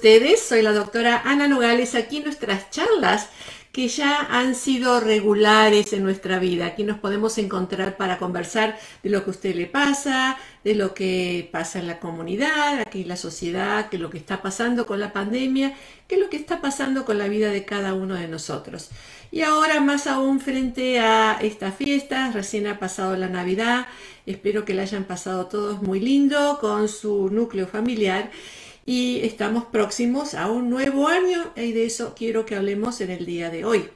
ustedes? Soy la doctora Ana Nogales, aquí nuestras charlas que ya han sido regulares en nuestra vida. Aquí nos podemos encontrar para conversar de lo que a usted le pasa, de lo que pasa en la comunidad, aquí en la sociedad, que lo que está pasando con la pandemia, que lo que está pasando con la vida de cada uno de nosotros. Y ahora más aún frente a estas fiestas, recién ha pasado la Navidad, espero que la hayan pasado todos muy lindo con su núcleo familiar y estamos próximos a un nuevo año y de eso quiero que hablemos en el día de hoy.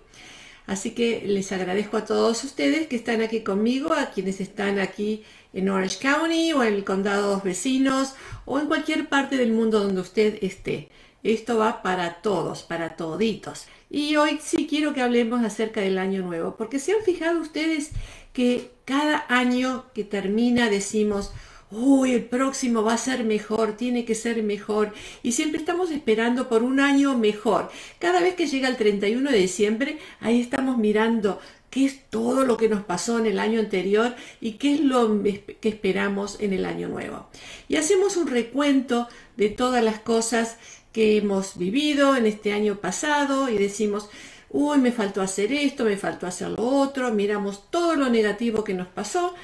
Así que les agradezco a todos ustedes que están aquí conmigo, a quienes están aquí en Orange County o en el condado vecinos o en cualquier parte del mundo donde usted esté. Esto va para todos, para toditos. Y hoy sí quiero que hablemos acerca del año nuevo, porque se han fijado ustedes que cada año que termina decimos, uy, el próximo va a ser mejor, tiene que ser mejor. Y siempre estamos esperando por un año mejor. Cada vez que llega el 31 de diciembre, ahí estamos mirando qué es todo lo que nos pasó en el año anterior y qué es lo que esperamos en el año nuevo. Y hacemos un recuento de todas las cosas que hemos vivido en este año pasado y decimos, uy, me faltó hacer esto, me faltó hacer lo otro, miramos todo lo negativo que nos pasó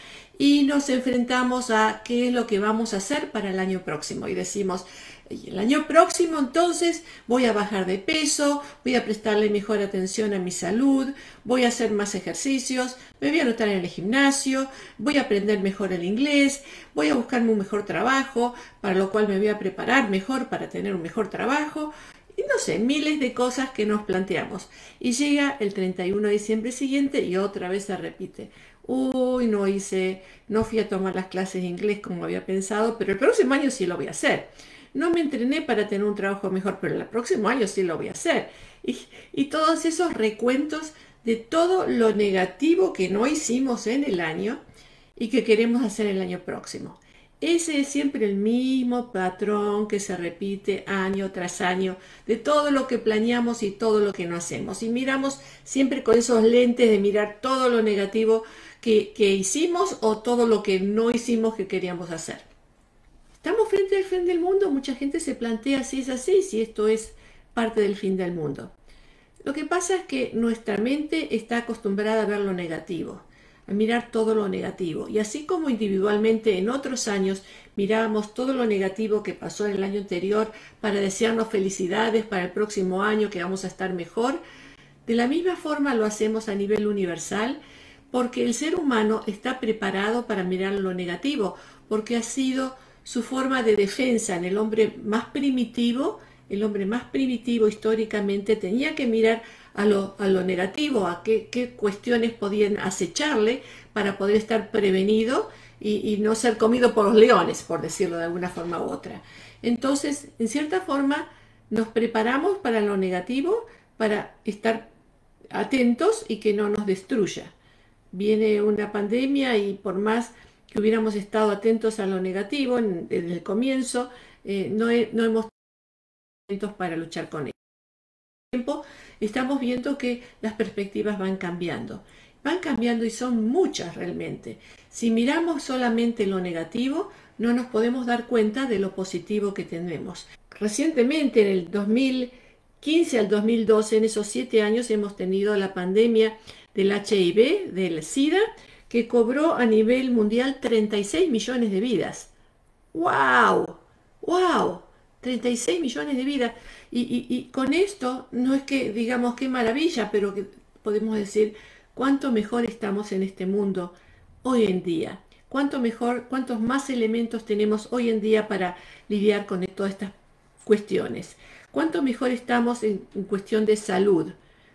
y nos enfrentamos a qué es lo que vamos a hacer para el año próximo y decimos, el año próximo entonces voy a bajar de peso, voy a prestarle mejor atención a mi salud, voy a hacer más ejercicios, me voy a anotar en el gimnasio, voy a aprender mejor el inglés, voy a buscarme un mejor trabajo, para lo cual me voy a preparar mejor para tener un mejor trabajo. Y no sé, miles de cosas que nos planteamos. Y llega el 31 de diciembre siguiente y otra vez se repite uy, no hice, no fui a tomar las clases de inglés como había pensado, pero el próximo año sí lo voy a hacer. No me entrené para tener un trabajo mejor, pero el próximo año sí lo voy a hacer. Y, y todos esos recuentos de todo lo negativo que no hicimos en el año y que queremos hacer el año próximo. Ese es siempre el mismo patrón que se repite año tras año de todo lo que planeamos y todo lo que no hacemos. Y miramos siempre con esos lentes de mirar todo lo negativo que, hicimos o todo lo que no hicimos que queríamos hacer. Estamos frente al fin del mundo, mucha gente se plantea si es así, si esto es parte del fin del mundo. Lo que pasa es que nuestra mente está acostumbrada a ver lo negativo, mirar todo lo negativo. Y así como individualmente en otros años mirábamos todo lo negativo que pasó en el año anterior para desearnos felicidades para el próximo año que vamos a estar mejor, de la misma forma lo hacemos a nivel universal porque el ser humano está preparado para mirar lo negativo, porque ha sido su forma de defensa en el hombre más primitivo, el hombre más primitivo históricamente tenía que mirar a lo, negativo, a qué, cuestiones podían acecharle para poder estar prevenido y, y, no ser comido por los leones, por decirlo de alguna forma u otra. Entonces, en cierta forma, nos preparamos para lo negativo, para estar atentos y que no nos destruya viene una pandemia y por más que hubiéramos estado atentos a lo negativo desde el comienzo, eh, no, no, hemos estado atentos para luchar con ello. Estamos viendo que las perspectivas van cambiando. Van cambiando y son muchas realmente. Si miramos solamente lo negativo, no nos podemos dar cuenta de lo positivo que tenemos. Recientemente, en el 2015 al 2012, en esos siete años, hemos tenido la pandemia del HIV, del SIDA, que cobró a nivel mundial 36 millones de vidas. ¡Wow! ¡Wow! 36 millones de vidas. Y, con esto no es que digamos qué maravilla, pero que podemos decir cuánto mejor estamos en este mundo hoy en día. Cuánto mejor, cuántos más elementos tenemos hoy en día para lidiar con todas estas cuestiones. Cuánto mejor estamos en cuestión de salud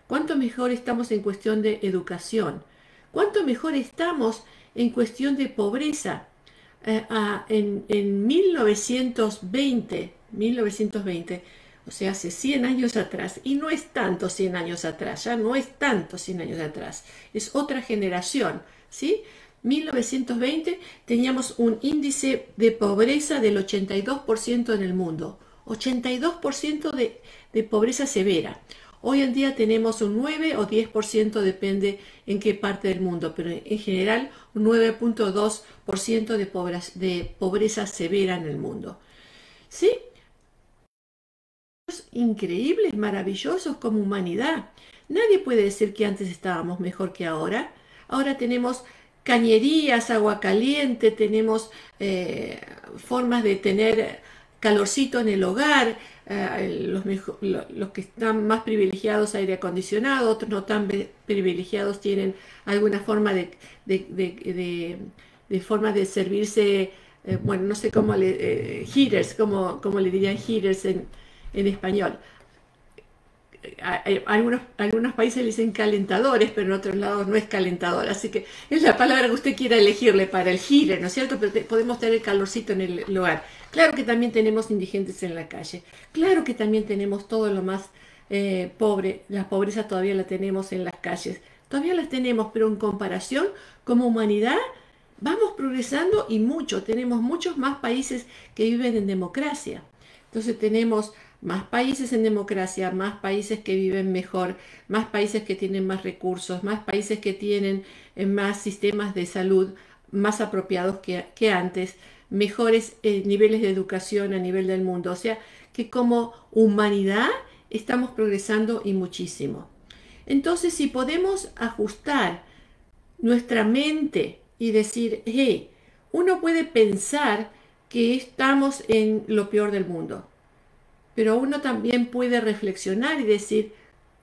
cuánto mejor estamos en cuestión de educación, cuánto mejor estamos en cuestión de pobreza. Eh, en, 1920, 1920, o sea, hace 100 años atrás, y no es tanto 100 años atrás, ya no es tanto 100 años atrás, es otra generación, ¿sí? 1920 teníamos un índice de pobreza del 82% en el mundo, 82% de, pobreza severa. Hoy en día tenemos un 9 o 10%, depende en qué parte del mundo, pero en general un 9.2% de, de pobreza severa en el mundo. ¿Sí? Increíbles, maravillosos como humanidad. Nadie puede decir que antes estábamos mejor que ahora. Ahora tenemos cañerías, agua caliente, tenemos eh, formas de tener calorcito en el hogar, eh, los, que están más privilegiados aire acondicionado, otros no tan privilegiados tienen alguna forma de, de, forma de servirse, eh, bueno, no sé cómo le, eh, heaters, como, como le dirían heaters en, en español algunos, algunos países le dicen calentadores, pero en otros lados no es calentador. Así que es la palabra que usted quiera elegirle para el gire, ¿no es cierto? Pero podemos tener calorcito en el lugar. Claro que también tenemos indigentes en la calle. Claro que también tenemos todo lo más eh, pobre. La pobreza todavía la tenemos en las calles. Todavía las tenemos, pero en comparación, como humanidad, vamos progresando y mucho. Tenemos muchos más países que viven en democracia. Entonces tenemos más países en democracia, más países que viven mejor, más países que tienen más recursos, más países que tienen eh, más sistemas de salud más apropiados que, antes, mejores eh, niveles de educación a nivel del mundo. O sea que como humanidad estamos progresando y muchísimo. Entonces, si podemos ajustar nuestra mente y decir, hey, uno puede pensar que estamos en lo peor del mundo pero uno también puede reflexionar y decir,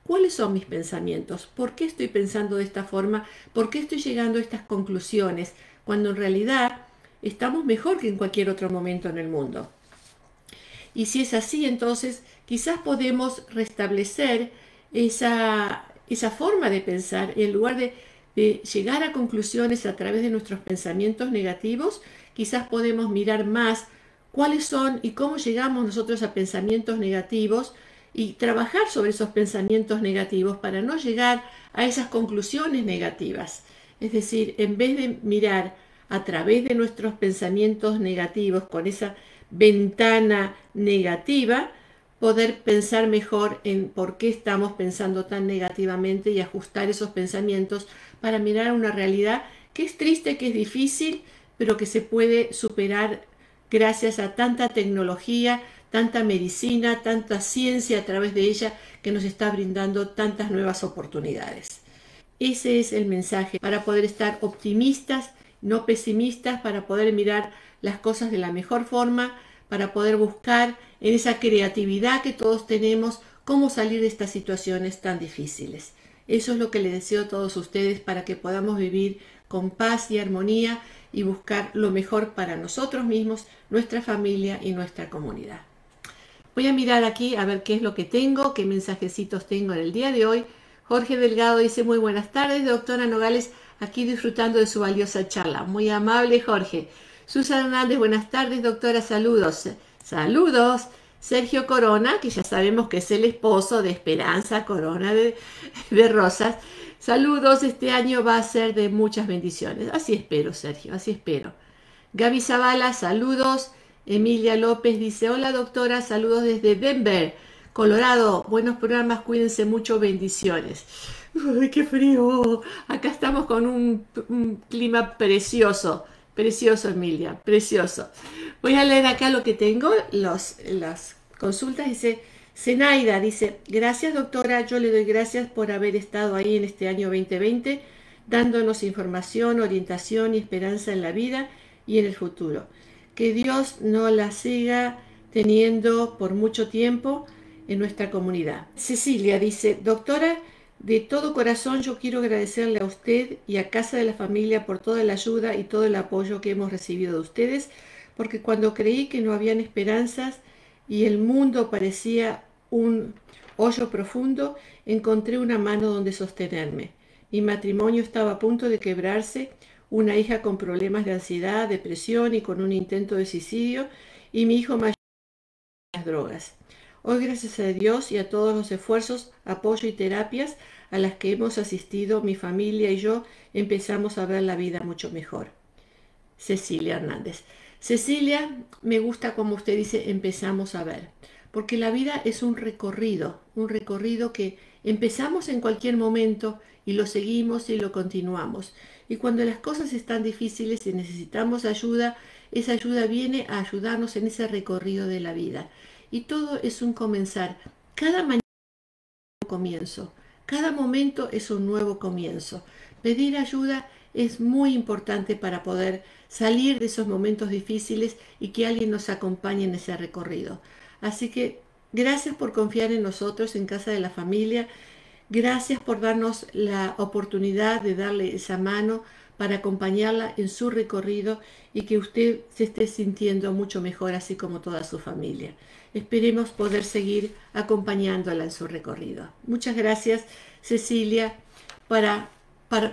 ¿cuáles son mis pensamientos? ¿Por qué estoy pensando de esta forma? ¿Por qué estoy llegando a estas conclusiones? Cuando en realidad estamos mejor que en cualquier otro momento en el mundo. Y si es así, entonces quizás podemos restablecer esa, esa forma de pensar en lugar de, de llegar a conclusiones a través de nuestros pensamientos negativos, quizás podemos mirar más cuáles son y cómo llegamos nosotros a pensamientos negativos y trabajar sobre esos pensamientos negativos para no llegar a esas conclusiones negativas. Es decir, en vez de mirar a través de nuestros pensamientos negativos con esa ventana negativa, poder pensar mejor en por qué estamos pensando tan negativamente y ajustar esos pensamientos para mirar una realidad que es triste, que es difícil, pero que se puede superar gracias a tanta tecnología, tanta medicina, tanta ciencia a través de ella que nos está brindando tantas nuevas oportunidades. Ese es el mensaje para poder estar optimistas, no pesimistas, para poder mirar las cosas de la mejor forma, para poder buscar en esa creatividad que todos tenemos cómo salir de estas situaciones tan difíciles. Eso es lo que les deseo a todos ustedes para que podamos vivir con paz y armonía y buscar lo mejor para nosotros mismos, nuestra familia y nuestra comunidad. Voy a mirar aquí a ver qué es lo que tengo, qué mensajecitos tengo en el día de hoy. Jorge Delgado dice muy buenas tardes, doctora Nogales, aquí disfrutando de su valiosa charla. Muy amable Jorge. Susan Hernández, buenas tardes, doctora, saludos. Saludos. Sergio Corona, que ya sabemos que es el esposo de Esperanza Corona de, de Rosas, Saludos, este año va a ser de muchas bendiciones. Así espero, Sergio, así espero. Gaby Zavala, saludos. Emilia López dice, hola doctora, saludos desde Denver, Colorado. Buenos programas, cuídense mucho, bendiciones. Uy, qué frío. Acá estamos con un, clima precioso. Precioso, Emilia, precioso. Voy a leer acá lo que tengo, las consultas. Dice, Zenaida dice, gracias doctora, yo le doy gracias por haber estado ahí en este año 2020, dándonos información, orientación y esperanza en la vida y en el futuro. Que Dios no la siga teniendo por mucho tiempo en nuestra comunidad. Cecilia dice, doctora, de todo corazón yo quiero agradecerle a usted y a Casa de la Familia por toda la ayuda y todo el apoyo que hemos recibido de ustedes, porque cuando creí que no habían esperanzas, y el mundo parecía un hoyo profundo, encontré una mano donde sostenerme. Mi matrimonio estaba a punto de quebrarse, una hija con problemas de ansiedad, depresión y con un intento de suicidio, y mi hijo mayor las drogas. Hoy, gracias a Dios y a todos los esfuerzos, apoyo y terapias a las que hemos asistido, mi familia y yo empezamos a ver la vida mucho mejor. Cecilia Hernández. Cecilia, me gusta como usted dice, empezamos a ver, porque la vida es un recorrido, un recorrido que empezamos en cualquier momento y lo seguimos y lo continuamos. Y cuando las cosas están difíciles y necesitamos ayuda, esa ayuda viene a ayudarnos en ese recorrido de la vida. Y todo es un comenzar. cada mañana es un comienzo, cada momento es un nuevo comienzo. Pedir ayuda es muy importante para poder salir de esos momentos difíciles y que alguien nos acompañe en ese recorrido. Así que gracias por confiar en nosotros en Casa de la Familia. Gracias por darnos la oportunidad de darle esa mano para acompañarla en su recorrido y que usted se esté sintiendo mucho mejor, así como toda su familia. Esperemos poder seguir acompañándola en su recorrido. Muchas gracias, Cecilia, para,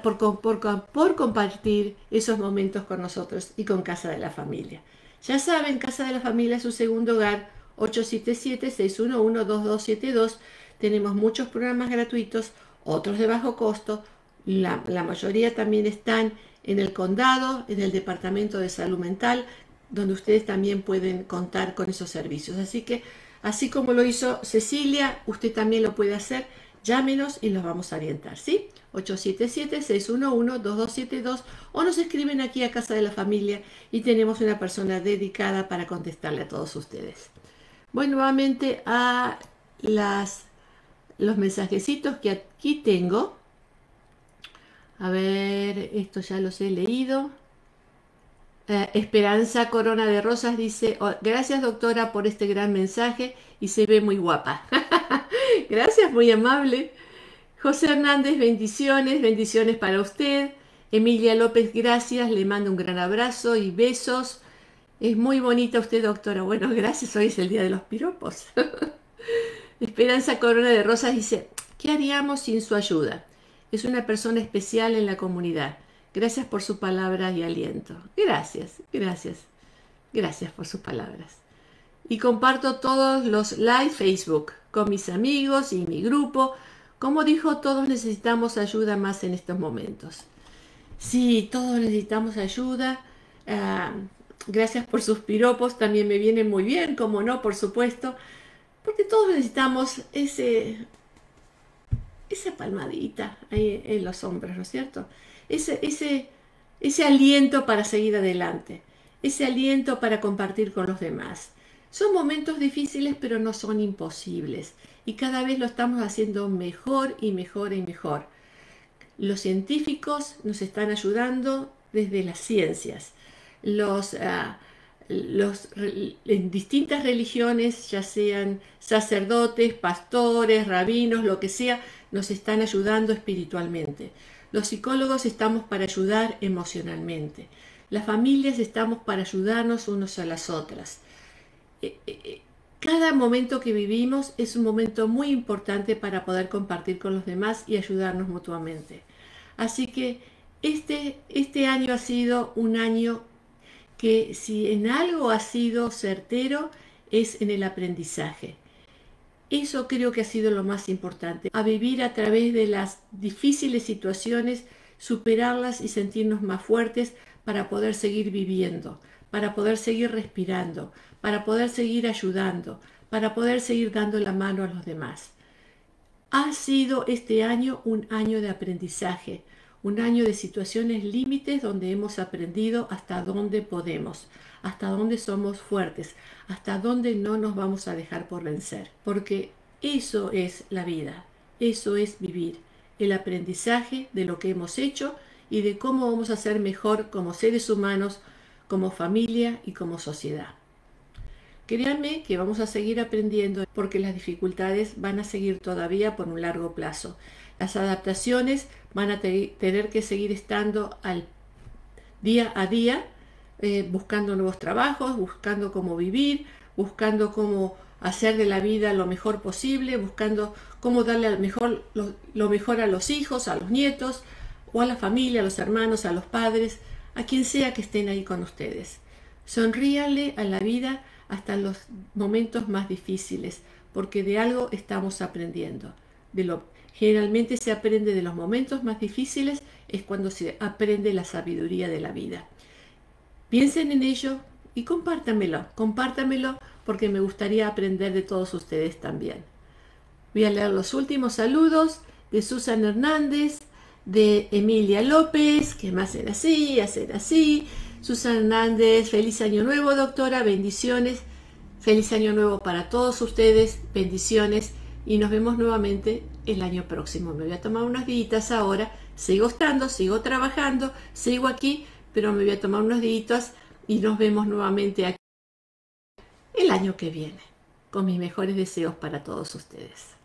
por, por compartir esos momentos con nosotros y con Casa de la Familia. Ya saben, Casa de la Familia es su segundo hogar, 877-611-2272. Tenemos muchos programas gratuitos, otros de bajo costo, la, mayoría también están en el condado, en el Departamento de Salud Mental, donde ustedes también pueden contar con esos servicios. Así que, así como lo hizo Cecilia, usted también lo puede hacer. Llámenos y los vamos a orientar, ¿sí? 877-611-2272 o nos escriben aquí a Casa de la Familia y tenemos una persona dedicada para contestarle a todos ustedes. Voy nuevamente a las, los mensajecitos que aquí tengo. A ver, esto ya los he leído. Eh, Esperanza Corona de Rosas dice, oh, gracias doctora por este gran mensaje y se ve muy guapa. gracias, muy amable. José Hernández, bendiciones, bendiciones para usted. Emilia López, gracias, le mando un gran abrazo y besos. Es muy bonita usted, doctora. Bueno, gracias, hoy es el día de los piropos. Esperanza Corona de Rosas dice, ¿qué haríamos sin su ayuda? Es una persona especial en la comunidad. Gracias por su palabra y aliento. Gracias, gracias, gracias por sus palabras. Y comparto todos los live Facebook con mis amigos y mi grupo. Como dijo, todos necesitamos ayuda más en estos momentos. Sí, todos necesitamos ayuda. Ah, gracias por sus piropos, también me vienen muy bien, como no, por supuesto, porque todos necesitamos ese esa palmadita ahí en los hombros, ¿no es cierto? Ese, ese, ese aliento para seguir adelante, ese aliento para compartir con los demás. Son momentos difíciles, pero no son imposibles. Y cada vez lo estamos haciendo mejor y mejor y mejor. Los científicos nos están ayudando desde las ciencias. Los, ah, los, en distintas religiones, ya sean sacerdotes, pastores, rabinos, lo que sea, nos están ayudando espiritualmente. Los psicólogos estamos para ayudar emocionalmente. Las familias estamos para ayudarnos unos a las otras. Eh, eh, cada momento que vivimos es un momento muy importante para poder compartir con los demás y ayudarnos mutuamente. Así que este, este año ha sido un año que si en algo ha sido certero es en el aprendizaje. Eso creo que ha sido lo más importante, a vivir a través de las difíciles situaciones, superarlas y sentirnos más fuertes para poder seguir viviendo, para poder seguir respirando, para poder seguir ayudando, para poder seguir dando la mano a los demás. Ha sido este año un año de aprendizaje, un año de situaciones límites donde hemos aprendido hasta dónde podemos, hasta dónde somos fuertes, hasta dónde no nos vamos a dejar por vencer. Porque eso es la vida, eso es vivir, el aprendizaje de lo que hemos hecho y de cómo vamos a ser mejor como seres humanos, como familia y como sociedad. Créanme que vamos a seguir aprendiendo porque las dificultades van a seguir todavía por un largo plazo. Las adaptaciones van a tener que seguir estando al día a día, eh, buscando nuevos trabajos, buscando cómo vivir, buscando cómo hacer de la vida lo mejor posible, buscando cómo darle lo, lo mejor a los hijos, a los nietos, o a la familia, a los hermanos, a los padres, a quien sea que estén ahí con ustedes. Sonríale a la vida hasta los momentos más difíciles, porque de algo estamos aprendiendo. De lo, generalmente se aprende de los momentos más difíciles, es cuando se aprende la sabiduría de la vida. Piensen en ello y compártamelo, compártamelo porque me gustaría aprender de todos ustedes también. Voy a leer los últimos saludos de Susan Hernández, de Emilia López, que me hacen así, hacen así, Susana Hernández, feliz año nuevo, doctora, bendiciones. Feliz año nuevo para todos ustedes, bendiciones y nos vemos nuevamente el año próximo. Me voy a tomar unos días ahora, sigo estando, sigo trabajando, sigo aquí, pero me voy a tomar unos días y nos vemos nuevamente aquí el año que viene, con mis mejores deseos para todos ustedes.